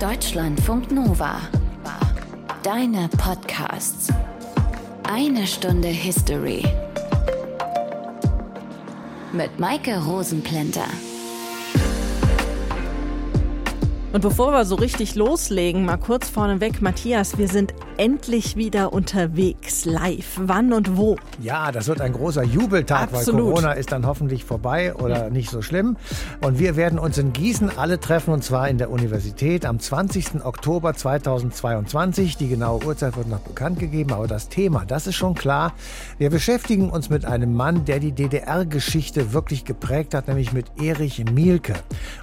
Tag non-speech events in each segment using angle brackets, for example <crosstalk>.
Deutschlandfunk Nova. Deine Podcasts. Eine Stunde History. Mit Maike Rosenplanter. Und bevor wir so richtig loslegen, mal kurz vorneweg, Matthias, wir sind endlich wieder unterwegs, live. Wann und wo? Ja, das wird ein großer Jubeltag, Absolut. weil Corona ist dann hoffentlich vorbei oder nicht so schlimm. Und wir werden uns in Gießen alle treffen und zwar in der Universität am 20. Oktober 2022. Die genaue Uhrzeit wird noch bekannt gegeben, aber das Thema, das ist schon klar. Wir beschäftigen uns mit einem Mann, der die DDR-Geschichte wirklich geprägt hat, nämlich mit Erich Mielke.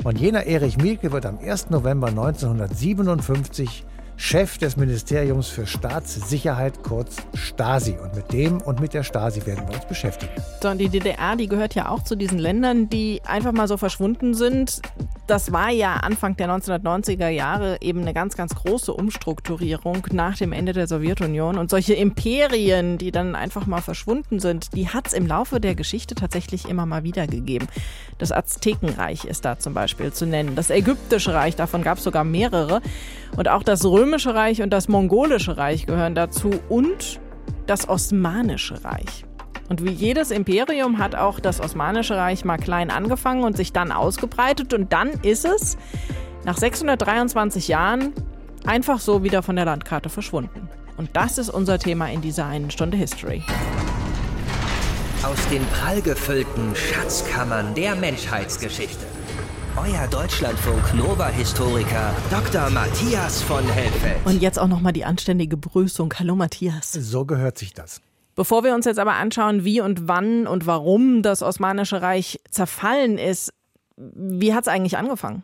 Und jener Erich Mielke wird am 1. November 1957 Chef des Ministeriums für Staatssicherheit, kurz Stasi. Und mit dem und mit der Stasi werden wir uns beschäftigen. So, und die DDR, die gehört ja auch zu diesen Ländern, die einfach mal so verschwunden sind. Das war ja Anfang der 1990er Jahre eben eine ganz, ganz große Umstrukturierung nach dem Ende der Sowjetunion. Und solche Imperien, die dann einfach mal verschwunden sind, die hat es im Laufe der Geschichte tatsächlich immer mal wieder gegeben. Das Aztekenreich ist da zum Beispiel zu nennen. Das Ägyptische Reich, davon gab es sogar mehrere. Und auch das Römische Reich und das Mongolische Reich gehören dazu. Und das Osmanische Reich. Und wie jedes Imperium hat auch das Osmanische Reich mal klein angefangen und sich dann ausgebreitet. Und dann ist es nach 623 Jahren einfach so wieder von der Landkarte verschwunden. Und das ist unser Thema in dieser einen Stunde History. Aus den prallgefüllten Schatzkammern der Menschheitsgeschichte. Euer Deutschlandfunk Nova-Historiker Dr. Matthias von Helfeld. Und jetzt auch nochmal die anständige Begrüßung. Hallo Matthias. So gehört sich das. Bevor wir uns jetzt aber anschauen, wie und wann und warum das Osmanische Reich zerfallen ist, wie hat es eigentlich angefangen?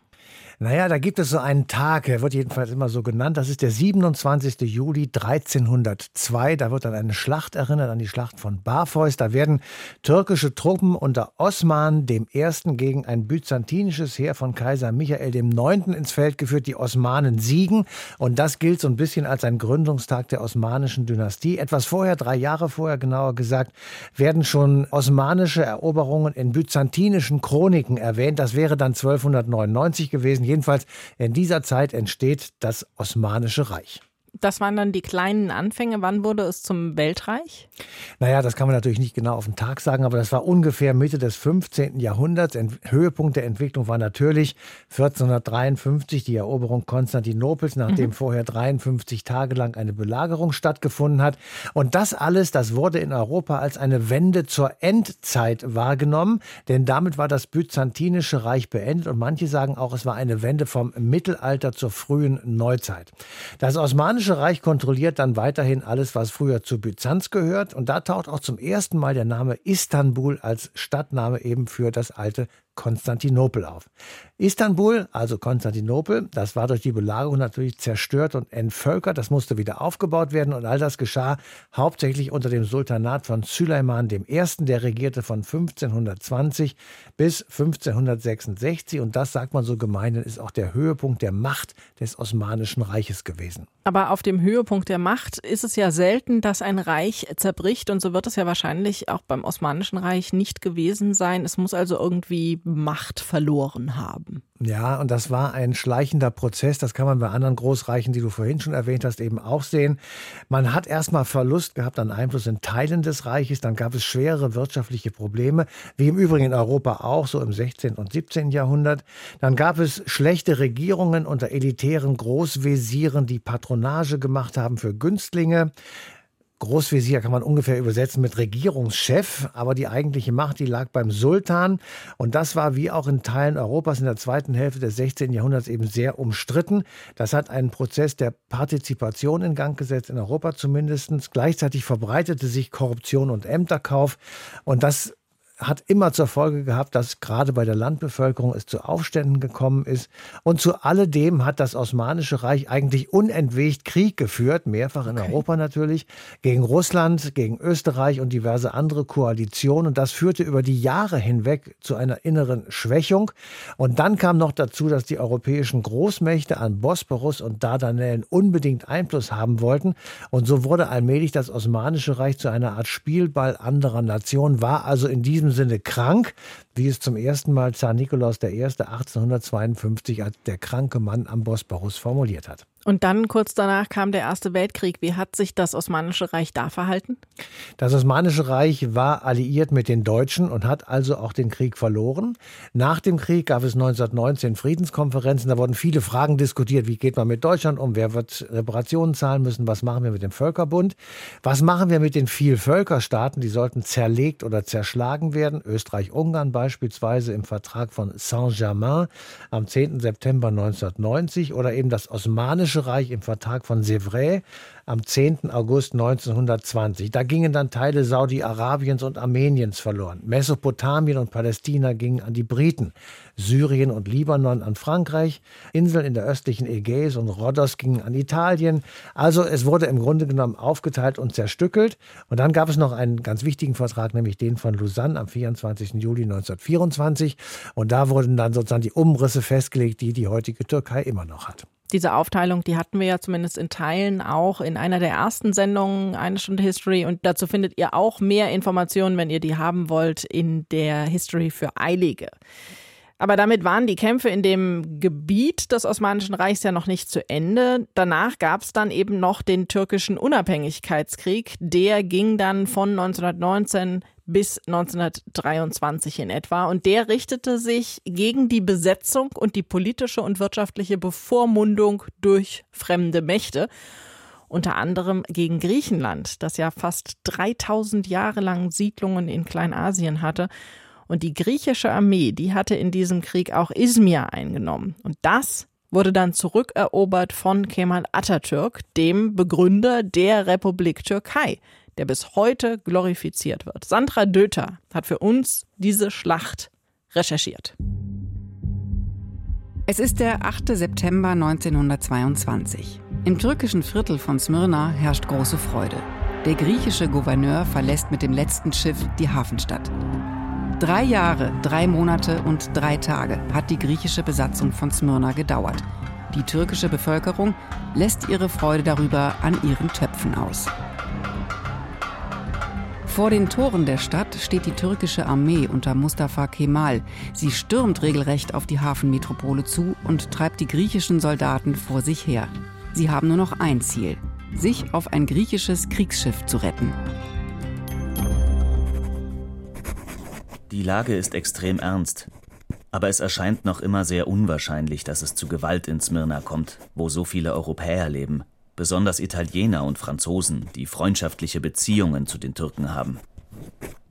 Naja, da gibt es so einen Tag, der wird jedenfalls immer so genannt. Das ist der 27. Juli 1302. Da wird an eine Schlacht erinnert, an die Schlacht von Barfeus. Da werden türkische Truppen unter Osman Ersten gegen ein byzantinisches Heer von Kaiser Michael Neunten ins Feld geführt. Die Osmanen siegen. Und das gilt so ein bisschen als ein Gründungstag der osmanischen Dynastie. Etwas vorher, drei Jahre vorher genauer gesagt, werden schon osmanische Eroberungen in byzantinischen Chroniken erwähnt. Das wäre dann 1299 gewesen. Jedenfalls in dieser Zeit entsteht das Osmanische Reich. Das waren dann die kleinen Anfänge. Wann wurde es zum Weltreich? Naja, das kann man natürlich nicht genau auf den Tag sagen, aber das war ungefähr Mitte des 15. Jahrhunderts. Ent Höhepunkt der Entwicklung war natürlich 1453 die Eroberung Konstantinopels, nachdem mhm. vorher 53 Tage lang eine Belagerung stattgefunden hat. Und das alles, das wurde in Europa als eine Wende zur Endzeit wahrgenommen, denn damit war das byzantinische Reich beendet und manche sagen auch, es war eine Wende vom Mittelalter zur frühen Neuzeit. Das Osmanische Reich kontrolliert dann weiterhin alles, was früher zu Byzanz gehört. Und da taucht auch zum ersten Mal der Name Istanbul als Stadtname eben für das alte Konstantinopel auf. Istanbul, also Konstantinopel, das war durch die Belagerung natürlich zerstört und entvölkert. Das musste wieder aufgebaut werden und all das geschah hauptsächlich unter dem Sultanat von Süleyman I., der regierte von 1520 bis 1566 und das, sagt man so gemein, ist auch der Höhepunkt der Macht des Osmanischen Reiches gewesen. Aber auf dem Höhepunkt der Macht ist es ja selten, dass ein Reich zerbricht und so wird es ja wahrscheinlich auch beim Osmanischen Reich nicht gewesen sein. Es muss also irgendwie Macht verloren haben. Ja, und das war ein schleichender Prozess. Das kann man bei anderen Großreichen, die du vorhin schon erwähnt hast, eben auch sehen. Man hat erstmal Verlust gehabt an Einfluss in Teilen des Reiches. Dann gab es schwere wirtschaftliche Probleme, wie im Übrigen in Europa auch, so im 16. und 17. Jahrhundert. Dann gab es schlechte Regierungen unter elitären Großvesieren, die Patronage gemacht haben für Günstlinge. Großvezier kann man ungefähr übersetzen mit Regierungschef, aber die eigentliche Macht, die lag beim Sultan. Und das war wie auch in Teilen Europas in der zweiten Hälfte des 16. Jahrhunderts eben sehr umstritten. Das hat einen Prozess der Partizipation in Gang gesetzt, in Europa zumindest. Gleichzeitig verbreitete sich Korruption und Ämterkauf. Und das hat immer zur Folge gehabt, dass gerade bei der Landbevölkerung es zu Aufständen gekommen ist. Und zu alledem hat das Osmanische Reich eigentlich unentwegt Krieg geführt, mehrfach in okay. Europa natürlich, gegen Russland, gegen Österreich und diverse andere Koalitionen. Und das führte über die Jahre hinweg zu einer inneren Schwächung. Und dann kam noch dazu, dass die europäischen Großmächte an Bosporus und Dardanellen unbedingt Einfluss haben wollten. Und so wurde allmählich das Osmanische Reich zu einer Art Spielball anderer Nationen, war also in diesem Sinne krank. wie es zum ersten Mal Zar Nikolaus I. 1852 als der kranke Mann am Bosporus formuliert hat. Und dann kurz danach kam der Erste Weltkrieg. Wie hat sich das Osmanische Reich da verhalten? Das Osmanische Reich war alliiert mit den Deutschen und hat also auch den Krieg verloren. Nach dem Krieg gab es 1919 Friedenskonferenzen. Da wurden viele Fragen diskutiert. Wie geht man mit Deutschland um? Wer wird Reparationen zahlen müssen? Was machen wir mit dem Völkerbund? Was machen wir mit den Vielvölkerstaaten? Die sollten zerlegt oder zerschlagen werden. Österreich-Ungarn beispielsweise im Vertrag von Saint-Germain am 10. September 1990 oder eben das Osmanische Osmanische Reich im Vertrag von Sèvres am 10. August 1920. Da gingen dann Teile Saudi-Arabiens und Armeniens verloren. Mesopotamien und Palästina gingen an die Briten. Syrien und Libanon an Frankreich. Inseln in der östlichen Ägäis und Rhodos gingen an Italien. Also es wurde im Grunde genommen aufgeteilt und zerstückelt. Und dann gab es noch einen ganz wichtigen Vertrag, nämlich den von Lausanne am 24. Juli 1924. Und da wurden dann sozusagen die Umrisse festgelegt, die die heutige Türkei immer noch hat. Diese Aufteilung, die hatten wir ja zumindest in Teilen auch in einer der ersten Sendungen, eine Stunde History. Und dazu findet ihr auch mehr Informationen, wenn ihr die haben wollt, in der History für Eilige. Aber damit waren die Kämpfe in dem Gebiet des Osmanischen Reichs ja noch nicht zu Ende. Danach gab es dann eben noch den türkischen Unabhängigkeitskrieg. Der ging dann von 1919 bis 1923 in etwa. Und der richtete sich gegen die Besetzung und die politische und wirtschaftliche Bevormundung durch fremde Mächte. Unter anderem gegen Griechenland, das ja fast 3000 Jahre lang Siedlungen in Kleinasien hatte. Und die griechische Armee, die hatte in diesem Krieg auch Izmir eingenommen. Und das wurde dann zurückerobert von Kemal Atatürk, dem Begründer der Republik Türkei, der bis heute glorifiziert wird. Sandra Döter hat für uns diese Schlacht recherchiert. Es ist der 8. September 1922. Im türkischen Viertel von Smyrna herrscht große Freude. Der griechische Gouverneur verlässt mit dem letzten Schiff die Hafenstadt. Drei Jahre, drei Monate und drei Tage hat die griechische Besatzung von Smyrna gedauert. Die türkische Bevölkerung lässt ihre Freude darüber an ihren Töpfen aus. Vor den Toren der Stadt steht die türkische Armee unter Mustafa Kemal. Sie stürmt regelrecht auf die Hafenmetropole zu und treibt die griechischen Soldaten vor sich her. Sie haben nur noch ein Ziel, sich auf ein griechisches Kriegsschiff zu retten. Die Lage ist extrem ernst. Aber es erscheint noch immer sehr unwahrscheinlich, dass es zu Gewalt in Smyrna kommt, wo so viele Europäer leben besonders Italiener und Franzosen, die freundschaftliche Beziehungen zu den Türken haben.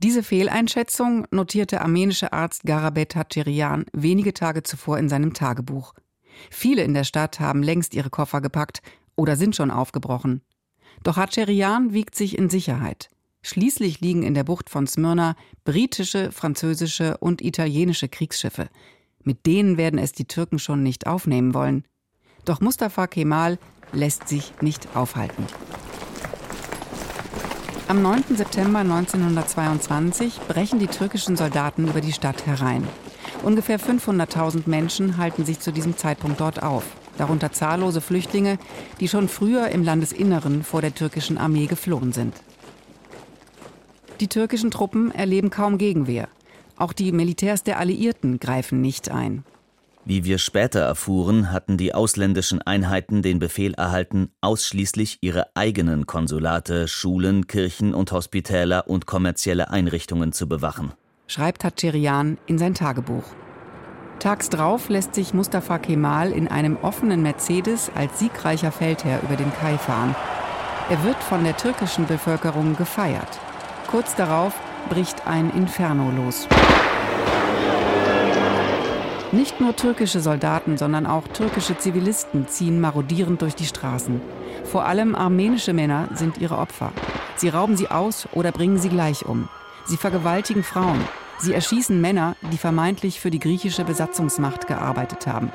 Diese Fehleinschätzung notierte armenische Arzt Garabet Hatscherian wenige Tage zuvor in seinem Tagebuch. Viele in der Stadt haben längst ihre Koffer gepackt oder sind schon aufgebrochen. Doch Hatscherian wiegt sich in Sicherheit. Schließlich liegen in der Bucht von Smyrna britische, französische und italienische Kriegsschiffe. Mit denen werden es die Türken schon nicht aufnehmen wollen. Doch Mustafa Kemal lässt sich nicht aufhalten. Am 9. September 1922 brechen die türkischen Soldaten über die Stadt herein. Ungefähr 500.000 Menschen halten sich zu diesem Zeitpunkt dort auf, darunter zahllose Flüchtlinge, die schon früher im Landesinneren vor der türkischen Armee geflohen sind. Die türkischen Truppen erleben kaum Gegenwehr. Auch die Militärs der Alliierten greifen nicht ein. Wie wir später erfuhren, hatten die ausländischen Einheiten den Befehl erhalten, ausschließlich ihre eigenen Konsulate, Schulen, Kirchen und Hospitäler und kommerzielle Einrichtungen zu bewachen. Schreibt Hatscherian in sein Tagebuch. Tags drauf lässt sich Mustafa Kemal in einem offenen Mercedes als siegreicher Feldherr über den Kai fahren. Er wird von der türkischen Bevölkerung gefeiert. Kurz darauf bricht ein Inferno los. Nicht nur türkische Soldaten, sondern auch türkische Zivilisten ziehen marodierend durch die Straßen. Vor allem armenische Männer sind ihre Opfer. Sie rauben sie aus oder bringen sie gleich um. Sie vergewaltigen Frauen. Sie erschießen Männer, die vermeintlich für die griechische Besatzungsmacht gearbeitet haben.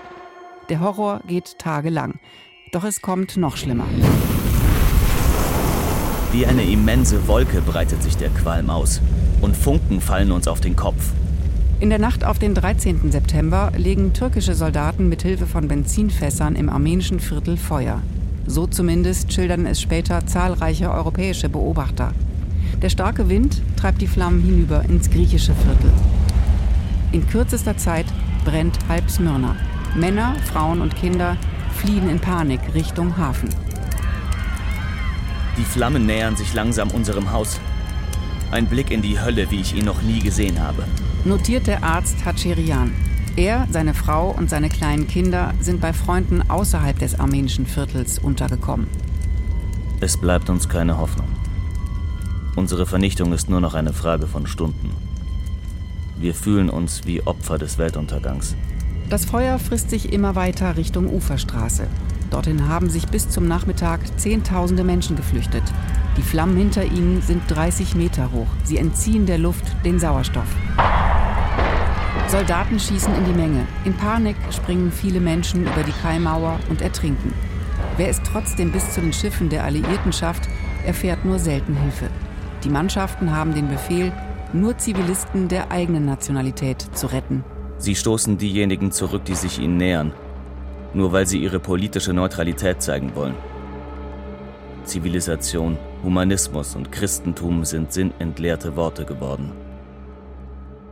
Der Horror geht tagelang. Doch es kommt noch schlimmer. Wie eine immense Wolke breitet sich der Qualm aus. Und Funken fallen uns auf den Kopf. In der Nacht auf den 13. September legen türkische Soldaten mit Hilfe von Benzinfässern im armenischen Viertel Feuer. So zumindest schildern es später zahlreiche europäische Beobachter. Der starke Wind treibt die Flammen hinüber ins griechische Viertel. In kürzester Zeit brennt halb Smyrna. Männer, Frauen und Kinder fliehen in Panik Richtung Hafen. Die Flammen nähern sich langsam unserem Haus. Ein Blick in die Hölle, wie ich ihn noch nie gesehen habe. Notiert der Arzt Hacherian. Er, seine Frau und seine kleinen Kinder sind bei Freunden außerhalb des armenischen Viertels untergekommen. Es bleibt uns keine Hoffnung. Unsere Vernichtung ist nur noch eine Frage von Stunden. Wir fühlen uns wie Opfer des Weltuntergangs. Das Feuer frisst sich immer weiter Richtung Uferstraße. Dorthin haben sich bis zum Nachmittag Zehntausende Menschen geflüchtet. Die Flammen hinter ihnen sind 30 Meter hoch. Sie entziehen der Luft den Sauerstoff. Soldaten schießen in die Menge. In Panik springen viele Menschen über die Kaimauer und ertrinken. Wer es trotzdem bis zu den Schiffen der Alliierten schafft, erfährt nur selten Hilfe. Die Mannschaften haben den Befehl, nur Zivilisten der eigenen Nationalität zu retten. Sie stoßen diejenigen zurück, die sich ihnen nähern, nur weil sie ihre politische Neutralität zeigen wollen. Zivilisation, Humanismus und Christentum sind sinnentleerte Worte geworden.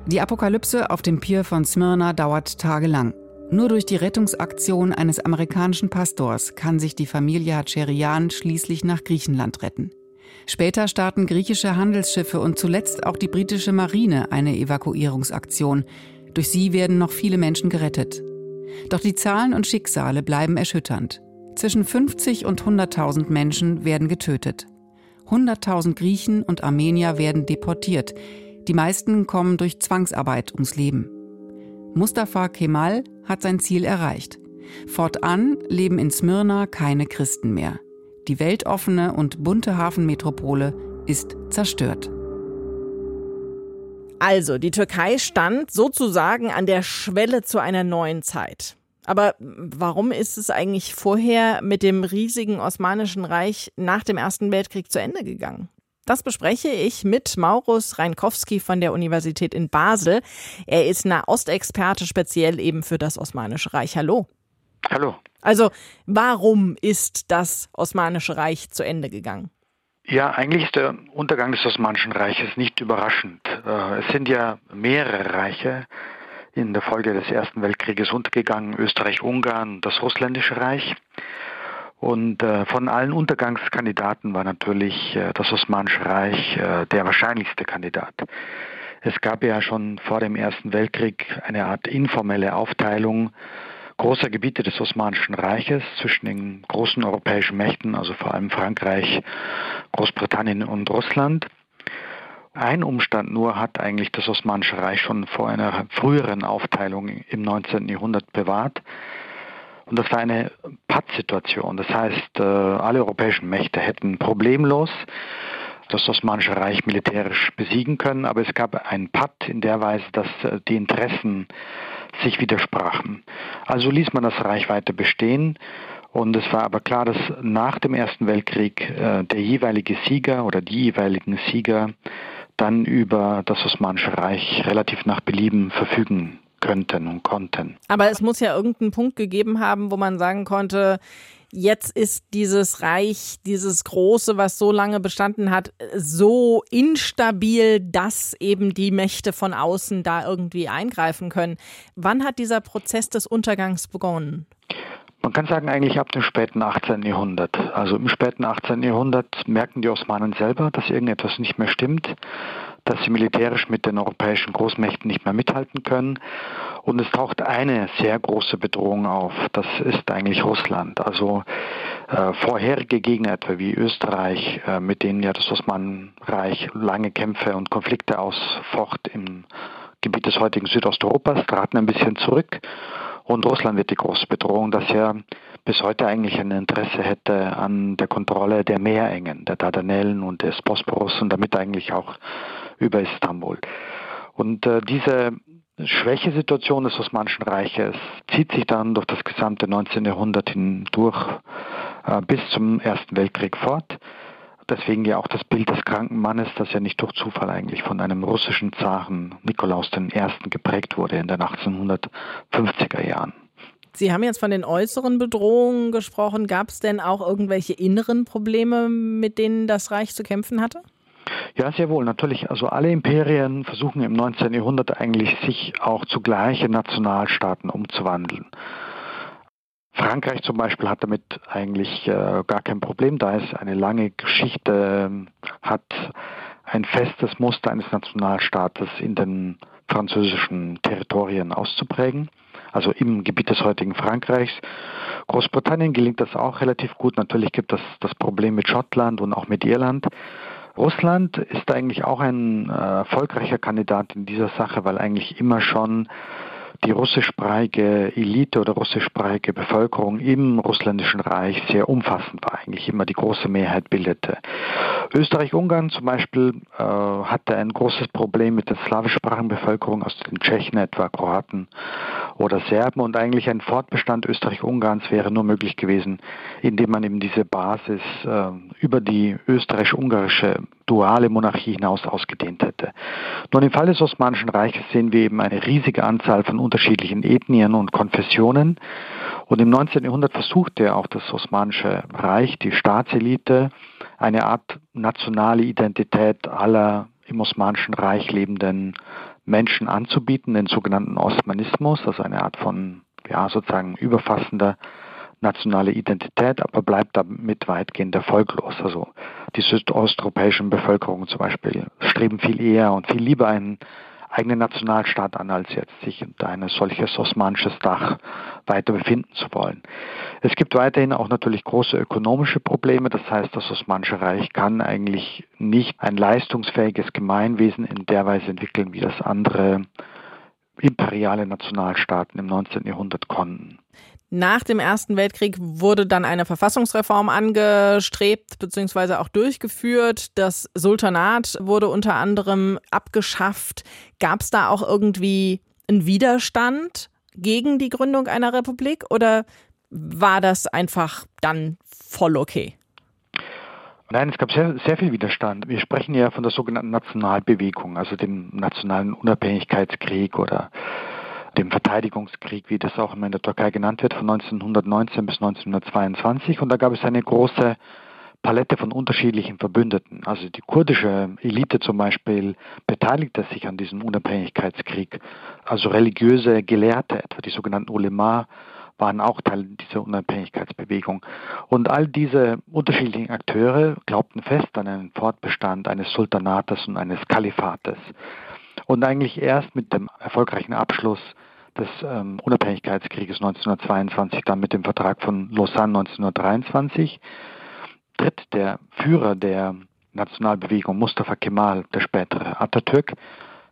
Die Apokalypse auf dem Pier von Smyrna dauert tagelang. Nur durch die Rettungsaktion eines amerikanischen Pastors kann sich die Familie Hacherian schließlich nach Griechenland retten. Später starten griechische Handelsschiffe und zuletzt auch die britische Marine eine Evakuierungsaktion. Durch sie werden noch viele Menschen gerettet. Doch die Zahlen und Schicksale bleiben erschütternd. Zwischen 50 und 100.000 Menschen werden getötet. 100.000 Griechen und Armenier werden deportiert. Die meisten kommen durch Zwangsarbeit ums Leben. Mustafa Kemal hat sein Ziel erreicht. Fortan leben in Smyrna keine Christen mehr. Die weltoffene und bunte Hafenmetropole ist zerstört. Also, die Türkei stand sozusagen an der Schwelle zu einer neuen Zeit. Aber warum ist es eigentlich vorher mit dem riesigen Osmanischen Reich nach dem Ersten Weltkrieg zu Ende gegangen? Das bespreche ich mit Maurus Reinkowski von der Universität in Basel. Er ist Nahostexperte speziell eben für das Osmanische Reich. Hallo. Hallo. Also, warum ist das Osmanische Reich zu Ende gegangen? Ja, eigentlich ist der Untergang des Osmanischen Reiches nicht überraschend. Äh, es sind ja mehrere Reiche in der Folge des Ersten Weltkrieges untergegangen, Österreich-Ungarn, das Russländische Reich. Und äh, von allen Untergangskandidaten war natürlich äh, das Osmanische Reich äh, der wahrscheinlichste Kandidat. Es gab ja schon vor dem Ersten Weltkrieg eine Art informelle Aufteilung großer Gebiete des Osmanischen Reiches zwischen den großen europäischen Mächten, also vor allem Frankreich, Großbritannien und Russland. Ein Umstand nur hat eigentlich das Osmanische Reich schon vor einer früheren Aufteilung im 19. Jahrhundert bewahrt. Und das war eine Pattsituation. Das heißt, äh, alle europäischen Mächte hätten problemlos das Osmanische Reich militärisch besiegen können, aber es gab einen Patt in der Weise, dass äh, die Interessen sich widersprachen. Also ließ man das Reich weiter bestehen und es war aber klar, dass nach dem Ersten Weltkrieg äh, der jeweilige Sieger oder die jeweiligen Sieger dann über das Osmanische Reich relativ nach Belieben verfügen könnten und konnten. Aber es muss ja irgendeinen Punkt gegeben haben, wo man sagen konnte, jetzt ist dieses Reich, dieses große, was so lange bestanden hat, so instabil, dass eben die Mächte von außen da irgendwie eingreifen können. Wann hat dieser Prozess des Untergangs begonnen? Man kann sagen, eigentlich ab dem späten 18. Jahrhundert. Also im späten 18. Jahrhundert merken die Osmanen selber, dass irgendetwas nicht mehr stimmt dass sie militärisch mit den europäischen Großmächten nicht mehr mithalten können. Und es taucht eine sehr große Bedrohung auf. Das ist eigentlich Russland. Also äh, vorherige Gegner etwa wie Österreich, äh, mit denen ja das Osmanenreich lange Kämpfe und Konflikte ausfocht im Gebiet des heutigen Südosteuropas, traten ein bisschen zurück. Und Russland wird die große Bedrohung, dass er bis heute eigentlich ein Interesse hätte an der Kontrolle der Meerengen, der Dardanellen und des Bosporus und damit eigentlich auch über Istanbul. Und äh, diese Schwächesituation des Osmanischen Reiches zieht sich dann durch das gesamte 19. Jahrhundert hindurch äh, bis zum Ersten Weltkrieg fort. Deswegen ja auch das Bild des kranken Mannes, das ja nicht durch Zufall eigentlich von einem russischen Zaren Nikolaus I. geprägt wurde in den 1850er Jahren. Sie haben jetzt von den äußeren Bedrohungen gesprochen. Gab es denn auch irgendwelche inneren Probleme, mit denen das Reich zu kämpfen hatte? Ja, sehr wohl. Natürlich, also alle Imperien versuchen im 19. Jahrhundert eigentlich sich auch zugleich in Nationalstaaten umzuwandeln. Frankreich zum Beispiel hat damit eigentlich äh, gar kein Problem, da es eine lange Geschichte äh, hat, ein festes Muster eines Nationalstaates in den französischen Territorien auszuprägen, also im Gebiet des heutigen Frankreichs. Großbritannien gelingt das auch relativ gut. Natürlich gibt es das Problem mit Schottland und auch mit Irland. Russland ist eigentlich auch ein äh, erfolgreicher Kandidat in dieser Sache, weil eigentlich immer schon die russischsprachige Elite oder russischsprachige Bevölkerung im russländischen Reich sehr umfassend war, eigentlich immer die große Mehrheit bildete. Österreich-Ungarn zum Beispiel äh, hatte ein großes Problem mit der slawischsprachigen Bevölkerung aus den Tschechen, etwa Kroaten oder Serben und eigentlich ein Fortbestand Österreich-Ungarns wäre nur möglich gewesen, indem man eben diese Basis äh, über die österreichisch-ungarische duale Monarchie hinaus ausgedehnt hätte. Nun im Fall des Osmanischen Reiches sehen wir eben eine riesige Anzahl von unterschiedlichen Ethnien und Konfessionen. Und im 19. Jahrhundert versuchte auch das Osmanische Reich, die Staatselite, eine Art nationale Identität aller im Osmanischen Reich lebenden Menschen anzubieten, den sogenannten Osmanismus, also eine Art von ja, sozusagen überfassender nationale Identität, aber bleibt damit weitgehend erfolglos. Also die südosteuropäischen Bevölkerungen zum Beispiel streben viel eher und viel lieber einen eigenen Nationalstaat an, als jetzt sich unter ein solches osmanisches Dach weiter befinden zu wollen. Es gibt weiterhin auch natürlich große ökonomische Probleme. Das heißt, das Osmanische Reich kann eigentlich nicht ein leistungsfähiges Gemeinwesen in der Weise entwickeln, wie das andere imperiale Nationalstaaten im 19. Jahrhundert konnten. Nach dem Ersten Weltkrieg wurde dann eine Verfassungsreform angestrebt bzw. auch durchgeführt. Das Sultanat wurde unter anderem abgeschafft. Gab es da auch irgendwie einen Widerstand gegen die Gründung einer Republik oder war das einfach dann voll okay? Nein, es gab sehr, sehr viel Widerstand. Wir sprechen ja von der sogenannten Nationalbewegung, also dem nationalen Unabhängigkeitskrieg oder dem Verteidigungskrieg, wie das auch immer in der Türkei genannt wird, von 1919 bis 1922. Und da gab es eine große Palette von unterschiedlichen Verbündeten. Also die kurdische Elite zum Beispiel beteiligte sich an diesem Unabhängigkeitskrieg. Also religiöse Gelehrte, etwa die sogenannten Ulema, waren auch Teil dieser Unabhängigkeitsbewegung. Und all diese unterschiedlichen Akteure glaubten fest an einen Fortbestand eines Sultanates und eines Kalifates. Und eigentlich erst mit dem erfolgreichen Abschluss des ähm, Unabhängigkeitskrieges 1922, dann mit dem Vertrag von Lausanne 1923, tritt der Führer der Nationalbewegung Mustafa Kemal, der spätere Atatürk,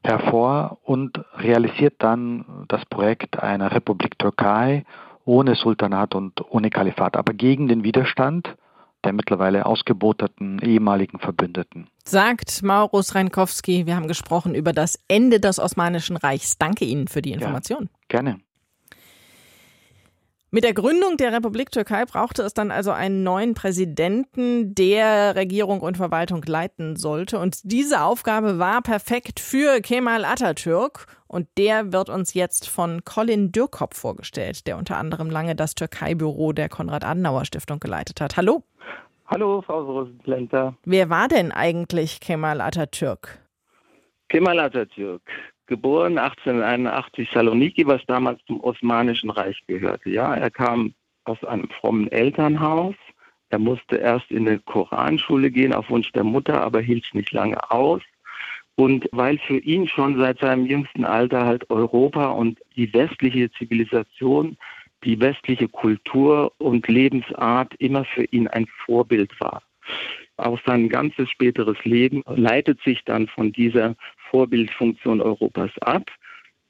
hervor und realisiert dann das Projekt einer Republik Türkei ohne Sultanat und ohne Kalifat, aber gegen den Widerstand der mittlerweile ausgeboteten ehemaligen Verbündeten. Sagt Maurus Reinkowski, wir haben gesprochen über das Ende des Osmanischen Reichs. Danke Ihnen für die Information. Ja, gerne. Mit der Gründung der Republik Türkei brauchte es dann also einen neuen Präsidenten, der Regierung und Verwaltung leiten sollte. Und diese Aufgabe war perfekt für Kemal Atatürk. Und der wird uns jetzt von Colin Dürkop vorgestellt, der unter anderem lange das Türkei-Büro der Konrad-Adenauer-Stiftung geleitet hat. Hallo. Hallo, Frau Rosenplenter. Wer war denn eigentlich Kemal Atatürk? Kemal Atatürk geboren 1881 Saloniki, was damals zum Osmanischen Reich gehörte. Ja, er kam aus einem frommen Elternhaus. Er musste erst in eine Koranschule gehen auf Wunsch der Mutter, aber hielt nicht lange aus. Und weil für ihn schon seit seinem jüngsten Alter halt Europa und die westliche Zivilisation, die westliche Kultur und Lebensart immer für ihn ein Vorbild war. Auch sein ganzes späteres Leben leitet sich dann von dieser Vorbildfunktion Europas ab.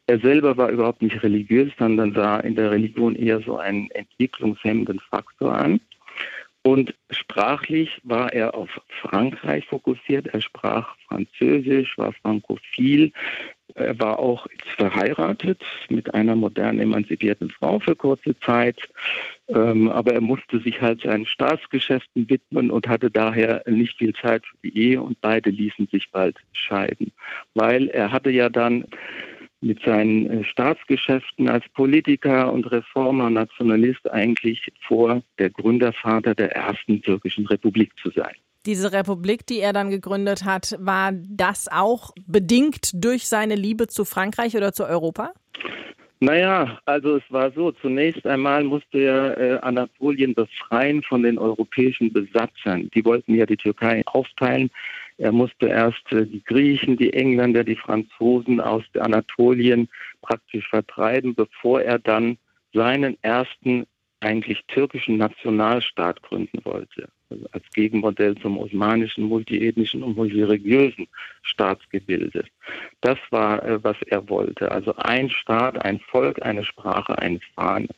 Er selber war überhaupt nicht religiös, sondern sah in der Religion eher so einen entwicklungshemmenden Faktor an. Und sprachlich war er auf Frankreich fokussiert. Er sprach Französisch, war frankophil. Er war auch verheiratet mit einer modern emanzipierten Frau für kurze Zeit. Ähm, aber er musste sich halt seinen Staatsgeschäften widmen und hatte daher nicht viel Zeit für die Ehe und beide ließen sich bald scheiden. Weil er hatte ja dann mit seinen äh, Staatsgeschäften als Politiker und Reformer, Nationalist eigentlich vor, der Gründervater der ersten türkischen Republik zu sein. Diese Republik, die er dann gegründet hat, war das auch bedingt durch seine Liebe zu Frankreich oder zu Europa? Naja, also es war so, zunächst einmal musste er äh, Anatolien befreien von den europäischen Besatzern. Die wollten ja die Türkei aufteilen. Er musste erst äh, die Griechen, die Engländer, die Franzosen aus Anatolien praktisch vertreiben, bevor er dann seinen ersten eigentlich türkischen Nationalstaat gründen wollte. Also als Gegenmodell zum osmanischen, multiethnischen und multireligiösen Staatsgebilde. Das war, äh, was er wollte. Also ein Staat, ein Volk, eine Sprache, eine Fahne.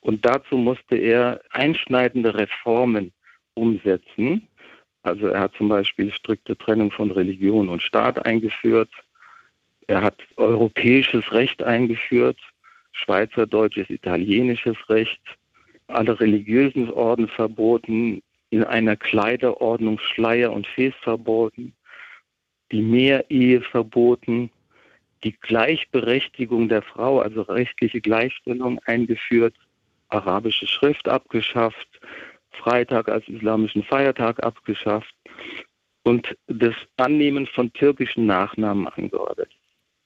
Und dazu musste er einschneidende Reformen umsetzen. Also er hat zum Beispiel strikte Trennung von Religion und Staat eingeführt. Er hat europäisches Recht eingeführt, schweizerdeutsches, italienisches Recht, alle religiösen Orden verboten, in einer Kleiderordnung Schleier und Fes verboten, die Mehrehe verboten, die Gleichberechtigung der Frau, also rechtliche Gleichstellung eingeführt, arabische Schrift abgeschafft, Freitag als islamischen Feiertag abgeschafft und das Annehmen von türkischen Nachnamen angeordnet.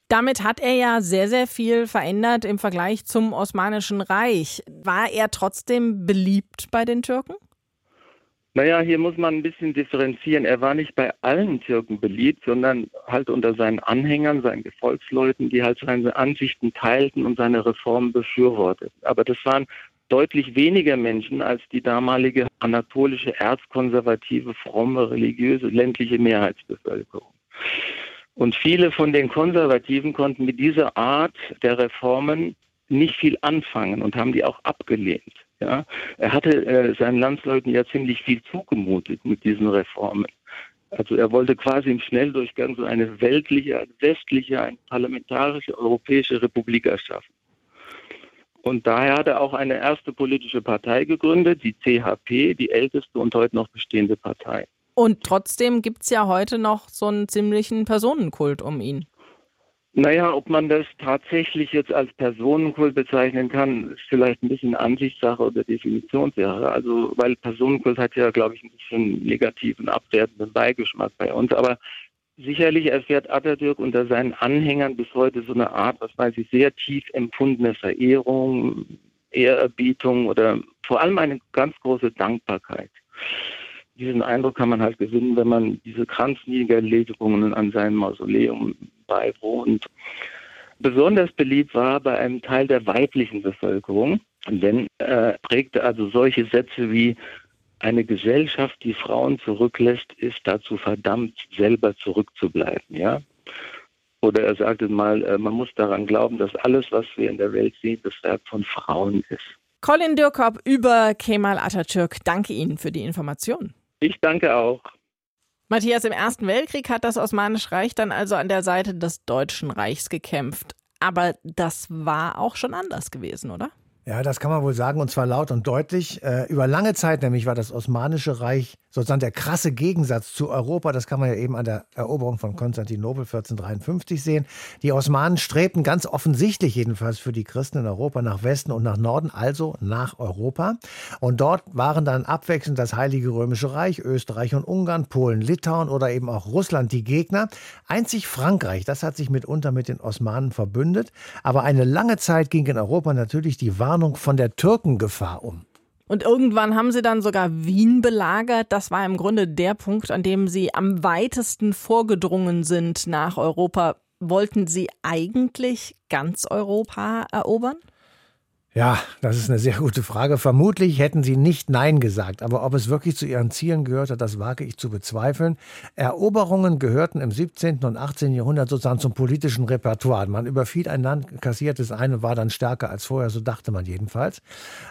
Damit hat er ja sehr, sehr viel verändert im Vergleich zum Osmanischen Reich. War er trotzdem beliebt bei den Türken? Naja, hier muss man ein bisschen differenzieren. Er war nicht bei allen Türken beliebt, sondern halt unter seinen Anhängern, seinen Gefolgsleuten, die halt seine Ansichten teilten und seine Reformen befürworteten. Aber das waren deutlich weniger Menschen als die damalige anatolische, erzkonservative, fromme, religiöse, ländliche Mehrheitsbevölkerung. Und viele von den Konservativen konnten mit dieser Art der Reformen nicht viel anfangen und haben die auch abgelehnt. Ja, er hatte äh, seinen Landsleuten ja ziemlich viel zugemutet mit diesen Reformen. Also er wollte quasi im Schnelldurchgang so eine weltliche, westliche, eine parlamentarische europäische Republik erschaffen. Und daher hat er auch eine erste politische Partei gegründet, die CHP, die älteste und heute noch bestehende Partei. Und trotzdem gibt es ja heute noch so einen ziemlichen Personenkult um ihn. Naja, ob man das tatsächlich jetzt als Personenkult bezeichnen kann, ist vielleicht ein bisschen Ansichtssache oder Definitionssache. Also, weil Personenkult hat ja, glaube ich, ein bisschen negativen, abwertenden Beigeschmack bei uns. Aber sicherlich erfährt Atatürk unter seinen Anhängern bis heute so eine Art, was weiß ich, sehr tief empfundene Verehrung, Ehrerbietung oder vor allem eine ganz große Dankbarkeit diesen Eindruck kann man halt gewinnen, wenn man diese Kranzniederlegungen an seinem Mausoleum beiwohnt. Besonders beliebt war bei einem Teil der weiblichen Bevölkerung, denn er prägte also solche Sätze wie eine Gesellschaft, die Frauen zurücklässt, ist dazu verdammt, selber zurückzubleiben. Ja? Oder er sagte mal, äh, man muss daran glauben, dass alles, was wir in der Welt sehen, das Werk von Frauen ist. Colin Dürkop über Kemal Atatürk. Danke Ihnen für die Information. Ich danke auch. Matthias, im Ersten Weltkrieg hat das Osmanische Reich dann also an der Seite des Deutschen Reichs gekämpft. Aber das war auch schon anders gewesen, oder? Ja, das kann man wohl sagen, und zwar laut und deutlich. Äh, über lange Zeit nämlich war das Osmanische Reich sozusagen der krasse Gegensatz zu Europa. Das kann man ja eben an der Eroberung von Konstantinopel 1453 sehen. Die Osmanen strebten ganz offensichtlich jedenfalls für die Christen in Europa nach Westen und nach Norden, also nach Europa. Und dort waren dann abwechselnd das Heilige Römische Reich, Österreich und Ungarn, Polen, Litauen oder eben auch Russland die Gegner. Einzig Frankreich, das hat sich mitunter mit den Osmanen verbündet. Aber eine lange Zeit ging in Europa natürlich die Wahl Warnung von der Türkengefahr um. Und irgendwann haben sie dann sogar Wien belagert. Das war im Grunde der Punkt, an dem sie am weitesten vorgedrungen sind nach Europa. Wollten sie eigentlich ganz Europa erobern? Ja, das ist eine sehr gute Frage. Vermutlich hätten sie nicht Nein gesagt, aber ob es wirklich zu ihren Zielen gehörte, das wage ich zu bezweifeln. Eroberungen gehörten im 17. und 18. Jahrhundert sozusagen zum politischen Repertoire. Man überfiel ein Land, kassierte es ein und war dann stärker als vorher, so dachte man jedenfalls.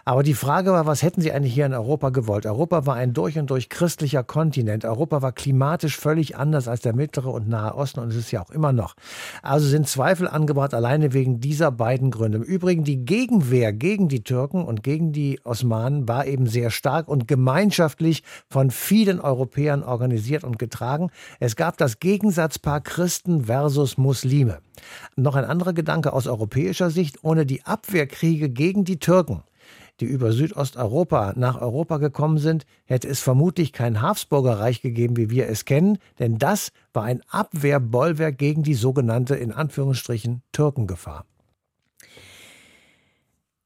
Aber die Frage war, was hätten sie eigentlich hier in Europa gewollt? Europa war ein durch und durch christlicher Kontinent. Europa war klimatisch völlig anders als der Mittlere und Nahe Osten und es ist ja auch immer noch. Also sind Zweifel angebracht, alleine wegen dieser beiden Gründe. Im Übrigen die Gegenwehr Abwehr gegen die Türken und gegen die Osmanen war eben sehr stark und gemeinschaftlich von vielen Europäern organisiert und getragen. Es gab das Gegensatzpaar Christen versus Muslime. Noch ein anderer Gedanke aus europäischer Sicht, ohne die Abwehrkriege gegen die Türken die über Südosteuropa nach Europa gekommen sind, hätte es vermutlich kein Habsburger Reich gegeben, wie wir es kennen, denn das war ein Abwehrbollwerk gegen die sogenannte in Anführungsstrichen Türkengefahr.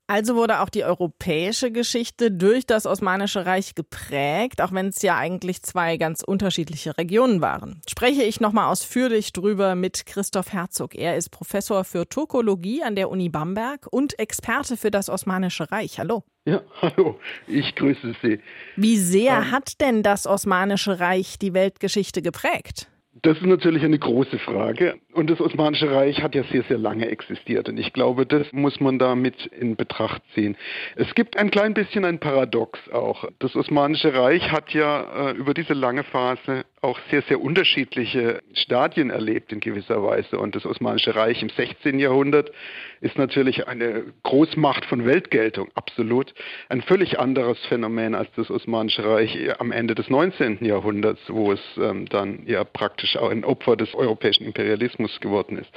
Also wurde auch die europäische Geschichte durch das Osmanische Reich geprägt, auch wenn es ja eigentlich zwei ganz unterschiedliche Regionen waren. Spreche ich nochmal ausführlich drüber mit Christoph Herzog. Er ist Professor für Turkologie an der Uni Bamberg und Experte für das Osmanische Reich. Hallo. Ja, <laughs> hallo, ich grüße Sie. Wie sehr ähm, hat denn das Osmanische Reich die Weltgeschichte geprägt? Das ist natürlich eine große Frage. Und das Osmanische Reich hat ja sehr, sehr lange existiert. Und ich glaube, das muss man da mit in Betracht ziehen. Es gibt ein klein bisschen ein Paradox auch. Das Osmanische Reich hat ja äh, über diese lange Phase auch sehr, sehr unterschiedliche Stadien erlebt in gewisser Weise. Und das Osmanische Reich im 16. Jahrhundert ist natürlich eine Großmacht von Weltgeltung, absolut. Ein völlig anderes Phänomen als das Osmanische Reich am Ende des 19. Jahrhunderts, wo es ähm, dann ja praktisch auch ein Opfer des europäischen Imperialismus geworden ist.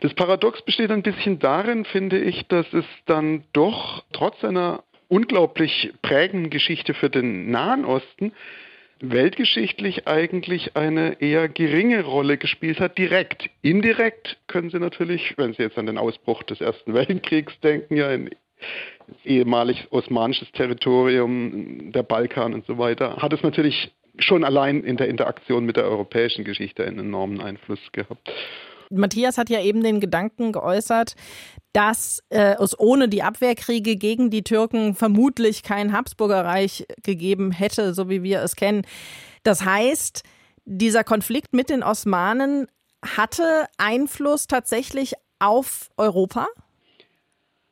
Das Paradox besteht ein bisschen darin, finde ich, dass es dann doch trotz einer unglaublich prägenden Geschichte für den Nahen Osten weltgeschichtlich eigentlich eine eher geringe Rolle gespielt hat, direkt. Indirekt können Sie natürlich, wenn Sie jetzt an den Ausbruch des Ersten <laughs> Weltkriegs denken, ja ein ehemalig osmanisches Territorium, der Balkan und so weiter, hat es natürlich schon allein in der Interaktion mit der europäischen Geschichte einen enormen Einfluss gehabt. Matthias hat ja eben den Gedanken geäußert, dass äh, es ohne die Abwehrkriege gegen die Türken vermutlich kein Habsburger Reich gegeben hätte, so wie wir es kennen. Das heißt, dieser Konflikt mit den Osmanen hatte Einfluss tatsächlich auf Europa?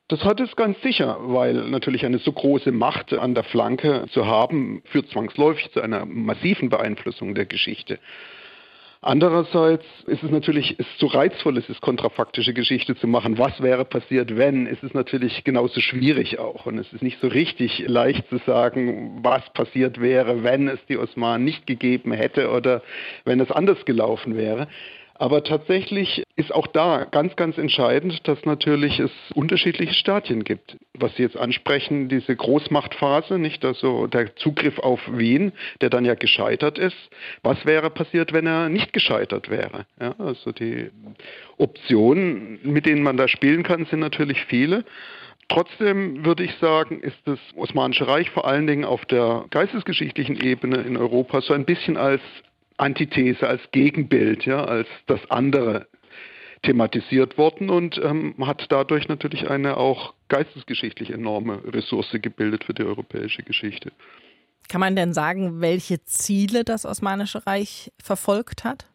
Das hat es ganz sicher, weil natürlich eine so große Macht an der Flanke zu haben, führt zwangsläufig zu einer massiven Beeinflussung der Geschichte. Andererseits ist es natürlich ist so reizvoll, es ist kontrafaktische Geschichte zu machen. Was wäre passiert, wenn? Es ist natürlich genauso schwierig auch. Und es ist nicht so richtig leicht zu sagen, was passiert wäre, wenn es die Osmanen nicht gegeben hätte oder wenn es anders gelaufen wäre. Aber tatsächlich ist auch da ganz, ganz entscheidend, dass natürlich es unterschiedliche Stadien gibt. Was Sie jetzt ansprechen, diese Großmachtphase, nicht also der Zugriff auf Wien, der dann ja gescheitert ist. Was wäre passiert, wenn er nicht gescheitert wäre? Ja, also die Optionen, mit denen man da spielen kann, sind natürlich viele. Trotzdem würde ich sagen, ist das Osmanische Reich vor allen Dingen auf der geistesgeschichtlichen Ebene in Europa so ein bisschen als Antithese, als Gegenbild, ja, als das andere thematisiert worden und ähm, hat dadurch natürlich eine auch geistesgeschichtlich enorme Ressource gebildet für die europäische Geschichte. Kann man denn sagen, welche Ziele das Osmanische Reich verfolgt hat?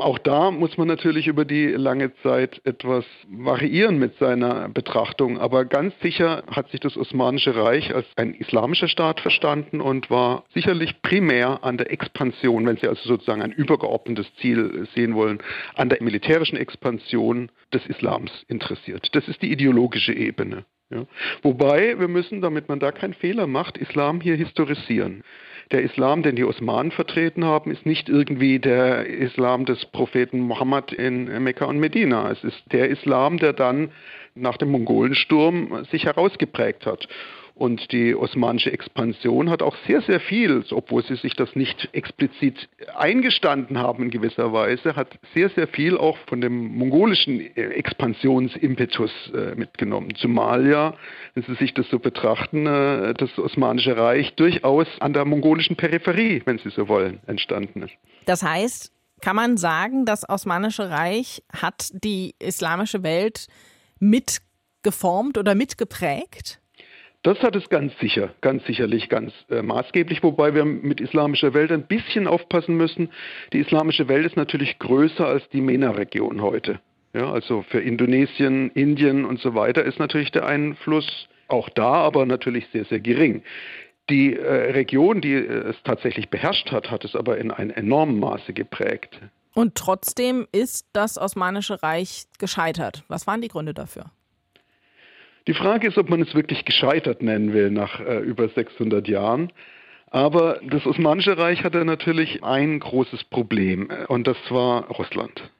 Auch da muss man natürlich über die lange Zeit etwas variieren mit seiner Betrachtung. Aber ganz sicher hat sich das Osmanische Reich als ein islamischer Staat verstanden und war sicherlich primär an der Expansion, wenn Sie also sozusagen ein übergeordnetes Ziel sehen wollen, an der militärischen Expansion des Islams interessiert. Das ist die ideologische Ebene. Ja. Wobei wir müssen, damit man da keinen Fehler macht, Islam hier historisieren der Islam, den die Osmanen vertreten haben, ist nicht irgendwie der Islam des Propheten Mohammed in Mekka und Medina. Es ist der Islam, der dann nach dem Mongolensturm sich herausgeprägt hat. Und die osmanische Expansion hat auch sehr, sehr viel, obwohl sie sich das nicht explizit eingestanden haben in gewisser Weise, hat sehr, sehr viel auch von dem mongolischen äh, Expansionsimpetus äh, mitgenommen. Zumal ja, wenn Sie sich das so betrachten, äh, das Osmanische Reich durchaus an der mongolischen Peripherie, wenn Sie so wollen, entstanden ist. Das heißt, kann man sagen, das Osmanische Reich hat die islamische Welt mitgeformt oder mitgeprägt? Das hat es ganz sicher, ganz sicherlich, ganz äh, maßgeblich, wobei wir mit islamischer Welt ein bisschen aufpassen müssen. Die islamische Welt ist natürlich größer als die MENA-Region heute. Ja, also für Indonesien, Indien und so weiter ist natürlich der Einfluss auch da, aber natürlich sehr, sehr gering. Die äh, Region, die äh, es tatsächlich beherrscht hat, hat es aber in einem enormen Maße geprägt. Und trotzdem ist das Osmanische Reich gescheitert. Was waren die Gründe dafür? Die Frage ist, ob man es wirklich gescheitert nennen will nach äh, über 600 Jahren. Aber das Osmanische Reich hatte natürlich ein großes Problem äh, und das war Russland.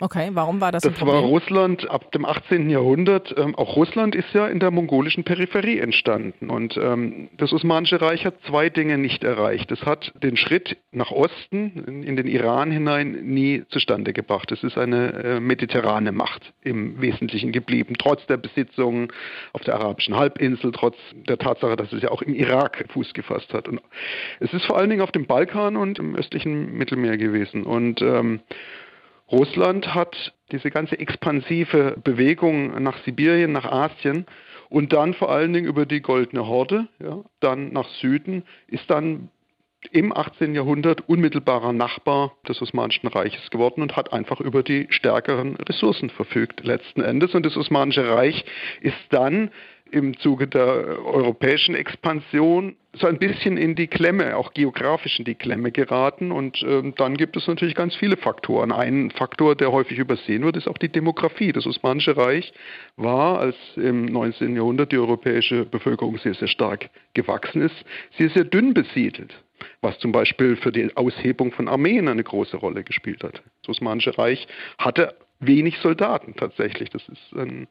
Okay, warum war das? Das war Russland ab dem 18. Jahrhundert. Ähm, auch Russland ist ja in der mongolischen Peripherie entstanden. Und ähm, das Osmanische Reich hat zwei Dinge nicht erreicht. Es hat den Schritt nach Osten, in, in den Iran hinein, nie zustande gebracht. Es ist eine äh, mediterrane Macht im Wesentlichen geblieben, trotz der Besitzungen auf der arabischen Halbinsel, trotz der Tatsache, dass es ja auch im Irak Fuß gefasst hat. Und es ist vor allen Dingen auf dem Balkan und im östlichen Mittelmeer gewesen. Und ähm, Russland hat diese ganze expansive Bewegung nach Sibirien, nach Asien und dann vor allen Dingen über die Goldene Horde, ja, dann nach Süden, ist dann im 18. Jahrhundert unmittelbarer Nachbar des Osmanischen Reiches geworden und hat einfach über die stärkeren Ressourcen verfügt letzten Endes. Und das Osmanische Reich ist dann im Zuge der europäischen Expansion so ein bisschen in die Klemme, auch geografisch in die Klemme geraten. Und äh, dann gibt es natürlich ganz viele Faktoren. Ein Faktor, der häufig übersehen wird, ist auch die Demografie. Das Osmanische Reich war, als im 19. Jahrhundert die europäische Bevölkerung sehr, sehr stark gewachsen ist, sehr, sehr dünn besiedelt was zum Beispiel für die Aushebung von Armeen eine große Rolle gespielt hat. Das Osmanische Reich hatte wenig Soldaten tatsächlich. Das ist ein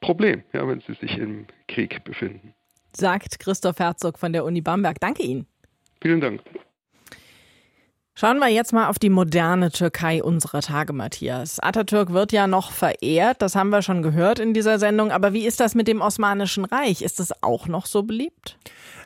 Problem, ja, wenn sie sich im Krieg befinden. Sagt Christoph Herzog von der Uni Bamberg. Danke Ihnen. Vielen Dank. Schauen wir jetzt mal auf die moderne Türkei unserer Tage, Matthias. Atatürk wird ja noch verehrt, das haben wir schon gehört in dieser Sendung. Aber wie ist das mit dem Osmanischen Reich? Ist es auch noch so beliebt?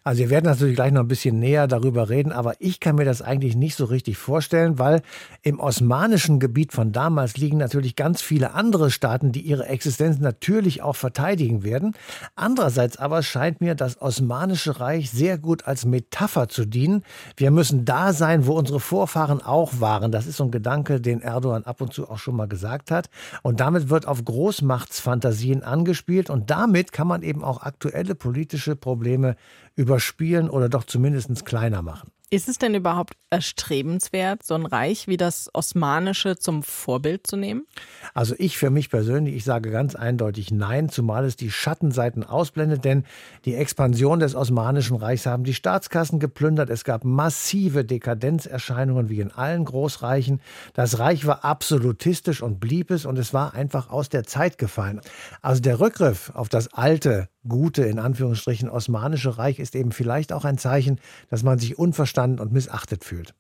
Also wir werden natürlich gleich noch ein bisschen näher darüber reden, aber ich kann mir das eigentlich nicht so richtig vorstellen, weil im osmanischen Gebiet von damals liegen natürlich ganz viele andere Staaten, die ihre Existenz natürlich auch verteidigen werden. Andererseits aber scheint mir das Osmanische Reich sehr gut als Metapher zu dienen. Wir müssen da sein, wo unsere Vorfahren auch waren. Das ist so ein Gedanke, den Erdogan ab und zu auch schon mal gesagt hat. Und damit wird auf Großmachtsfantasien angespielt und damit kann man eben auch aktuelle politische Probleme überspielen oder doch zumindest kleiner machen. Ist es denn überhaupt erstrebenswert, so ein Reich wie das Osmanische zum Vorbild zu nehmen? Also ich für mich persönlich, ich sage ganz eindeutig nein, zumal es die Schattenseiten ausblendet, denn die Expansion des Osmanischen Reichs haben die Staatskassen geplündert. Es gab massive Dekadenzerscheinungen wie in allen Großreichen. Das Reich war absolutistisch und blieb es und es war einfach aus der Zeit gefallen. Also der Rückgriff auf das alte, gute, in Anführungsstrichen, Osmanische Reich ist eben vielleicht auch ein Zeichen, dass man sich unverstanden und missachtet fühlt.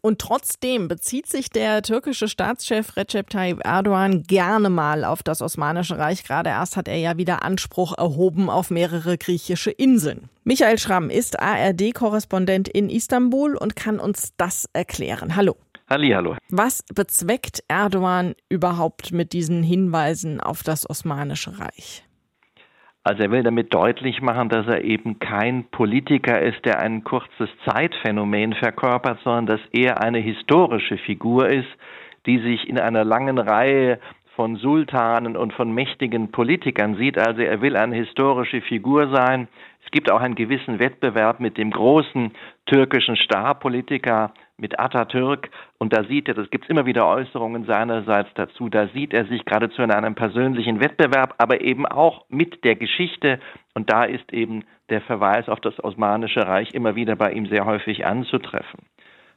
Und trotzdem bezieht sich der türkische Staatschef Recep Tayyip Erdogan gerne mal auf das Osmanische Reich. Gerade erst hat er ja wieder Anspruch erhoben auf mehrere griechische Inseln. Michael Schramm ist ARD-Korrespondent in Istanbul und kann uns das erklären. Hallo. Hallo. Was bezweckt Erdogan überhaupt mit diesen Hinweisen auf das Osmanische Reich? Also er will damit deutlich machen, dass er eben kein Politiker ist, der ein kurzes Zeitphänomen verkörpert, sondern dass er eine historische Figur ist, die sich in einer langen Reihe von Sultanen und von mächtigen Politikern sieht. Also er will eine historische Figur sein. Es gibt auch einen gewissen Wettbewerb mit dem großen türkischen Starpolitiker mit Atatürk und da sieht er, das gibt es immer wieder Äußerungen seinerseits dazu, da sieht er sich geradezu in einem persönlichen Wettbewerb, aber eben auch mit der Geschichte und da ist eben der Verweis auf das Osmanische Reich immer wieder bei ihm sehr häufig anzutreffen.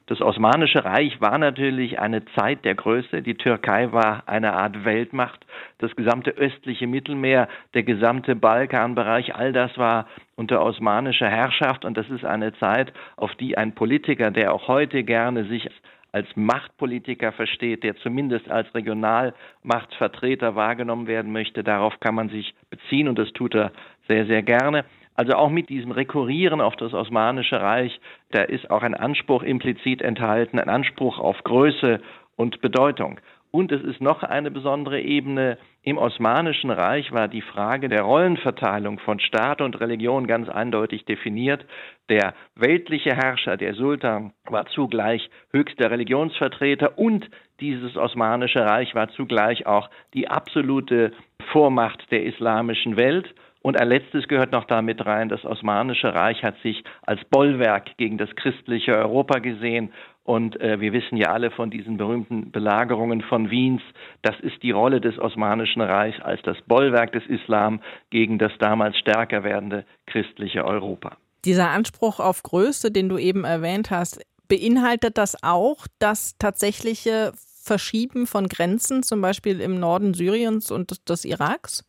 Das Osmanische Reich war natürlich eine Zeit der Größe. Die Türkei war eine Art Weltmacht. Das gesamte östliche Mittelmeer, der gesamte Balkanbereich, all das war unter osmanischer Herrschaft. Und das ist eine Zeit, auf die ein Politiker, der auch heute gerne sich als Machtpolitiker versteht, der zumindest als Regionalmachtvertreter wahrgenommen werden möchte, darauf kann man sich beziehen und das tut er sehr, sehr gerne. Also auch mit diesem Rekurrieren auf das Osmanische Reich, da ist auch ein Anspruch implizit enthalten, ein Anspruch auf Größe und Bedeutung. Und es ist noch eine besondere Ebene. Im Osmanischen Reich war die Frage der Rollenverteilung von Staat und Religion ganz eindeutig definiert. Der weltliche Herrscher, der Sultan, war zugleich höchster Religionsvertreter und dieses Osmanische Reich war zugleich auch die absolute Vormacht der islamischen Welt. Und ein letztes gehört noch damit rein, das Osmanische Reich hat sich als Bollwerk gegen das christliche Europa gesehen. Und äh, wir wissen ja alle von diesen berühmten Belagerungen von Wiens, das ist die Rolle des Osmanischen Reichs als das Bollwerk des Islam gegen das damals stärker werdende christliche Europa. Dieser Anspruch auf Größe, den du eben erwähnt hast, beinhaltet das auch, dass tatsächliche Verschieben von Grenzen, zum Beispiel im Norden Syriens und des Iraks?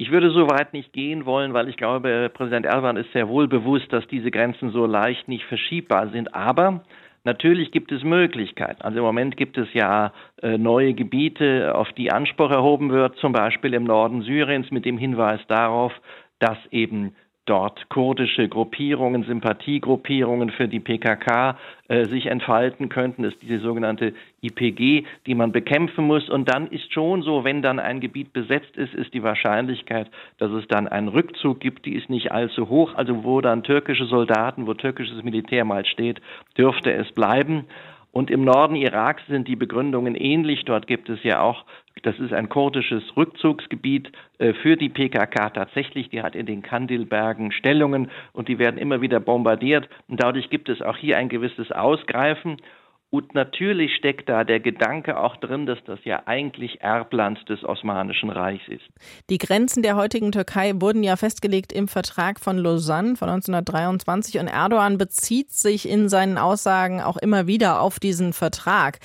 Ich würde so weit nicht gehen wollen, weil ich glaube, Präsident Erdogan ist sehr wohl bewusst, dass diese Grenzen so leicht nicht verschiebbar sind. Aber Natürlich gibt es Möglichkeiten. Also im Moment gibt es ja äh, neue Gebiete, auf die Anspruch erhoben wird, zum Beispiel im Norden Syriens mit dem Hinweis darauf, dass eben dort kurdische Gruppierungen, Sympathiegruppierungen für die PKK äh, sich entfalten könnten. Ist diese sogenannte IPG, die man bekämpfen muss. Und dann ist schon so, wenn dann ein Gebiet besetzt ist, ist die Wahrscheinlichkeit, dass es dann einen Rückzug gibt, die ist nicht allzu hoch. Also wo dann türkische Soldaten, wo türkisches Militär mal steht, dürfte es bleiben. Und im Norden Iraks sind die Begründungen ähnlich. Dort gibt es ja auch, das ist ein kurdisches Rückzugsgebiet äh, für die PKK tatsächlich. Die hat in den Kandilbergen Stellungen und die werden immer wieder bombardiert. Und dadurch gibt es auch hier ein gewisses Ausgreifen. Und natürlich steckt da der Gedanke auch drin, dass das ja eigentlich Erbland des Osmanischen Reichs ist. Die Grenzen der heutigen Türkei wurden ja festgelegt im Vertrag von Lausanne von 1923 und Erdogan bezieht sich in seinen Aussagen auch immer wieder auf diesen Vertrag.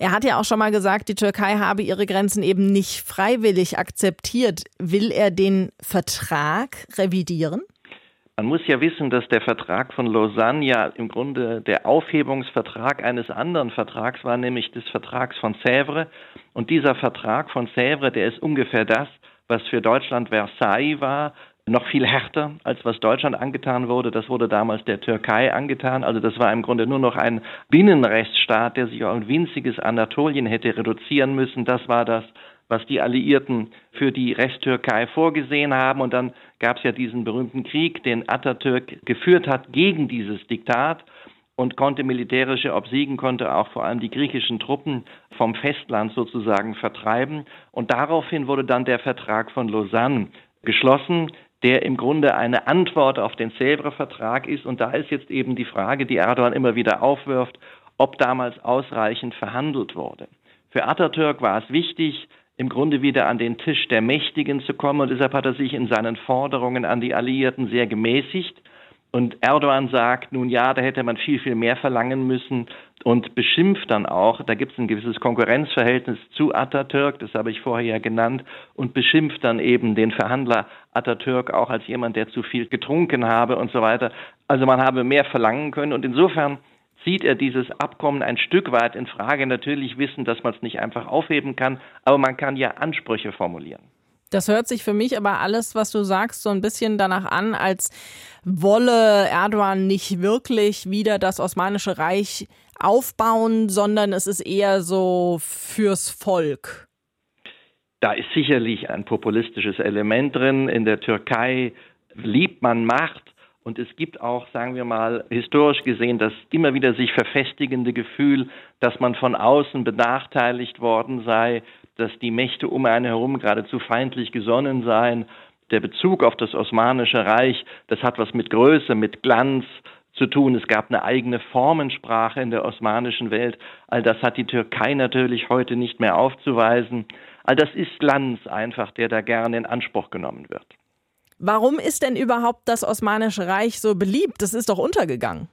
Er hat ja auch schon mal gesagt, die Türkei habe ihre Grenzen eben nicht freiwillig akzeptiert. Will er den Vertrag revidieren? Man muss ja wissen, dass der Vertrag von Lausanne ja im Grunde der Aufhebungsvertrag eines anderen Vertrags war, nämlich des Vertrags von Sèvres. Und dieser Vertrag von Sèvres, der ist ungefähr das, was für Deutschland Versailles war, noch viel härter, als was Deutschland angetan wurde. Das wurde damals der Türkei angetan. Also das war im Grunde nur noch ein Binnenrechtsstaat, der sich auf ein winziges Anatolien hätte reduzieren müssen. Das war das, was die Alliierten für die Resttürkei vorgesehen haben. Und dann gab es ja diesen berühmten Krieg, den Atatürk geführt hat gegen dieses Diktat und konnte militärische obsiegen, konnte auch vor allem die griechischen Truppen vom Festland sozusagen vertreiben. Und daraufhin wurde dann der Vertrag von Lausanne geschlossen, der im Grunde eine Antwort auf den Sèvres-Vertrag ist. Und da ist jetzt eben die Frage, die Erdogan immer wieder aufwirft, ob damals ausreichend verhandelt wurde. Für Atatürk war es wichtig, im Grunde wieder an den Tisch der Mächtigen zu kommen. Und deshalb hat er sich in seinen Forderungen an die Alliierten sehr gemäßigt. Und Erdogan sagt, nun ja, da hätte man viel, viel mehr verlangen müssen und beschimpft dann auch, da gibt es ein gewisses Konkurrenzverhältnis zu Atatürk, das habe ich vorher ja genannt, und beschimpft dann eben den Verhandler Atatürk auch als jemand, der zu viel getrunken habe und so weiter. Also man habe mehr verlangen können und insofern zieht er dieses Abkommen ein Stück weit in Frage. Natürlich wissen, dass man es nicht einfach aufheben kann, aber man kann ja Ansprüche formulieren. Das hört sich für mich aber alles, was du sagst, so ein bisschen danach an, als wolle Erdogan nicht wirklich wieder das Osmanische Reich aufbauen, sondern es ist eher so fürs Volk. Da ist sicherlich ein populistisches Element drin. In der Türkei liebt man Macht. Und es gibt auch, sagen wir mal, historisch gesehen das immer wieder sich verfestigende Gefühl, dass man von außen benachteiligt worden sei, dass die Mächte um einen herum geradezu feindlich gesonnen seien. Der Bezug auf das Osmanische Reich, das hat was mit Größe, mit Glanz zu tun. Es gab eine eigene Formensprache in der osmanischen Welt. All das hat die Türkei natürlich heute nicht mehr aufzuweisen. All das ist Glanz einfach, der da gerne in Anspruch genommen wird. Warum ist denn überhaupt das Osmanische Reich so beliebt? Das ist doch untergegangen.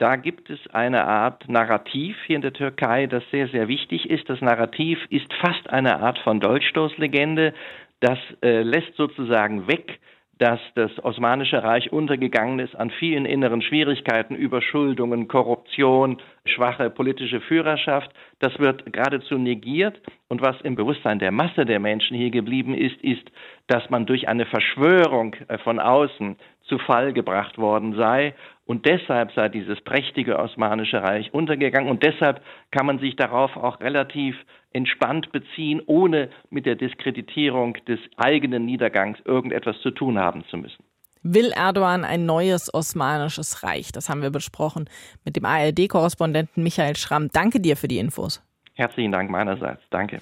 Da gibt es eine Art Narrativ hier in der Türkei, das sehr, sehr wichtig ist. Das Narrativ ist fast eine Art von Dolchstoßlegende. Das äh, lässt sozusagen weg, dass das Osmanische Reich untergegangen ist an vielen inneren Schwierigkeiten, Überschuldungen, Korruption, schwache politische Führerschaft. Das wird geradezu negiert. Und was im Bewusstsein der Masse der Menschen hier geblieben ist, ist, dass man durch eine Verschwörung äh, von außen zu Fall gebracht worden sei. Und deshalb sei dieses prächtige Osmanische Reich untergegangen. Und deshalb kann man sich darauf auch relativ entspannt beziehen, ohne mit der Diskreditierung des eigenen Niedergangs irgendetwas zu tun haben zu müssen. Will Erdogan ein neues osmanisches Reich? Das haben wir besprochen mit dem ARD-Korrespondenten Michael Schramm. Danke dir für die Infos. Herzlichen Dank meinerseits. Danke.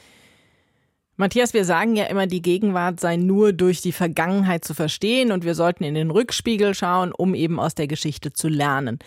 Matthias, wir sagen ja immer, die Gegenwart sei nur durch die Vergangenheit zu verstehen und wir sollten in den Rückspiegel schauen, um eben aus der Geschichte zu lernen.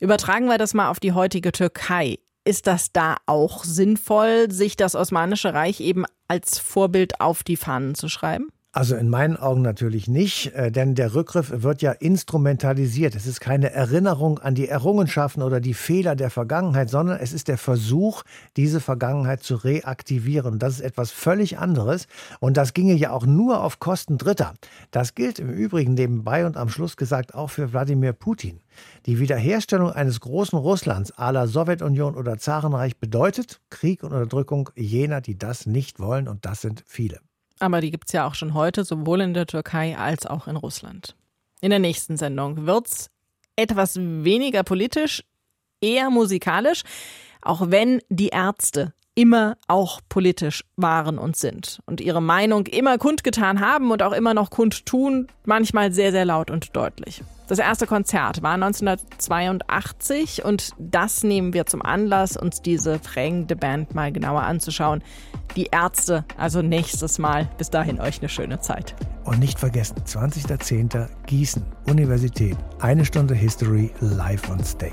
Übertragen wir das mal auf die heutige Türkei. Ist das da auch sinnvoll, sich das Osmanische Reich eben als Vorbild auf die Fahnen zu schreiben? Also in meinen Augen natürlich nicht, äh, denn der Rückgriff wird ja instrumentalisiert. Es ist keine Erinnerung an die Errungenschaften oder die Fehler der Vergangenheit, sondern es ist der Versuch, diese Vergangenheit zu reaktivieren. Das ist etwas völlig anderes und das ginge ja auch nur auf Kosten Dritter. Das gilt im Übrigen nebenbei und am Schluss gesagt auch für Wladimir Putin. Die Wiederherstellung eines großen Russlands à la Sowjetunion oder Zarenreich bedeutet Krieg und Unterdrückung jener, die das nicht wollen und das sind viele. Aber die gibt es ja auch schon heute, sowohl in der Türkei als auch in Russland. In der nächsten Sendung wird es etwas weniger politisch, eher musikalisch, auch wenn die Ärzte immer auch politisch waren und sind und ihre Meinung immer kundgetan haben und auch immer noch kundtun, manchmal sehr, sehr laut und deutlich. Das erste Konzert war 1982 und das nehmen wir zum Anlass, uns diese prägende Band mal genauer anzuschauen. Die Ärzte, also nächstes Mal. Bis dahin euch eine schöne Zeit. Und nicht vergessen, 20.10. Gießen, Universität. Eine Stunde History live on stage.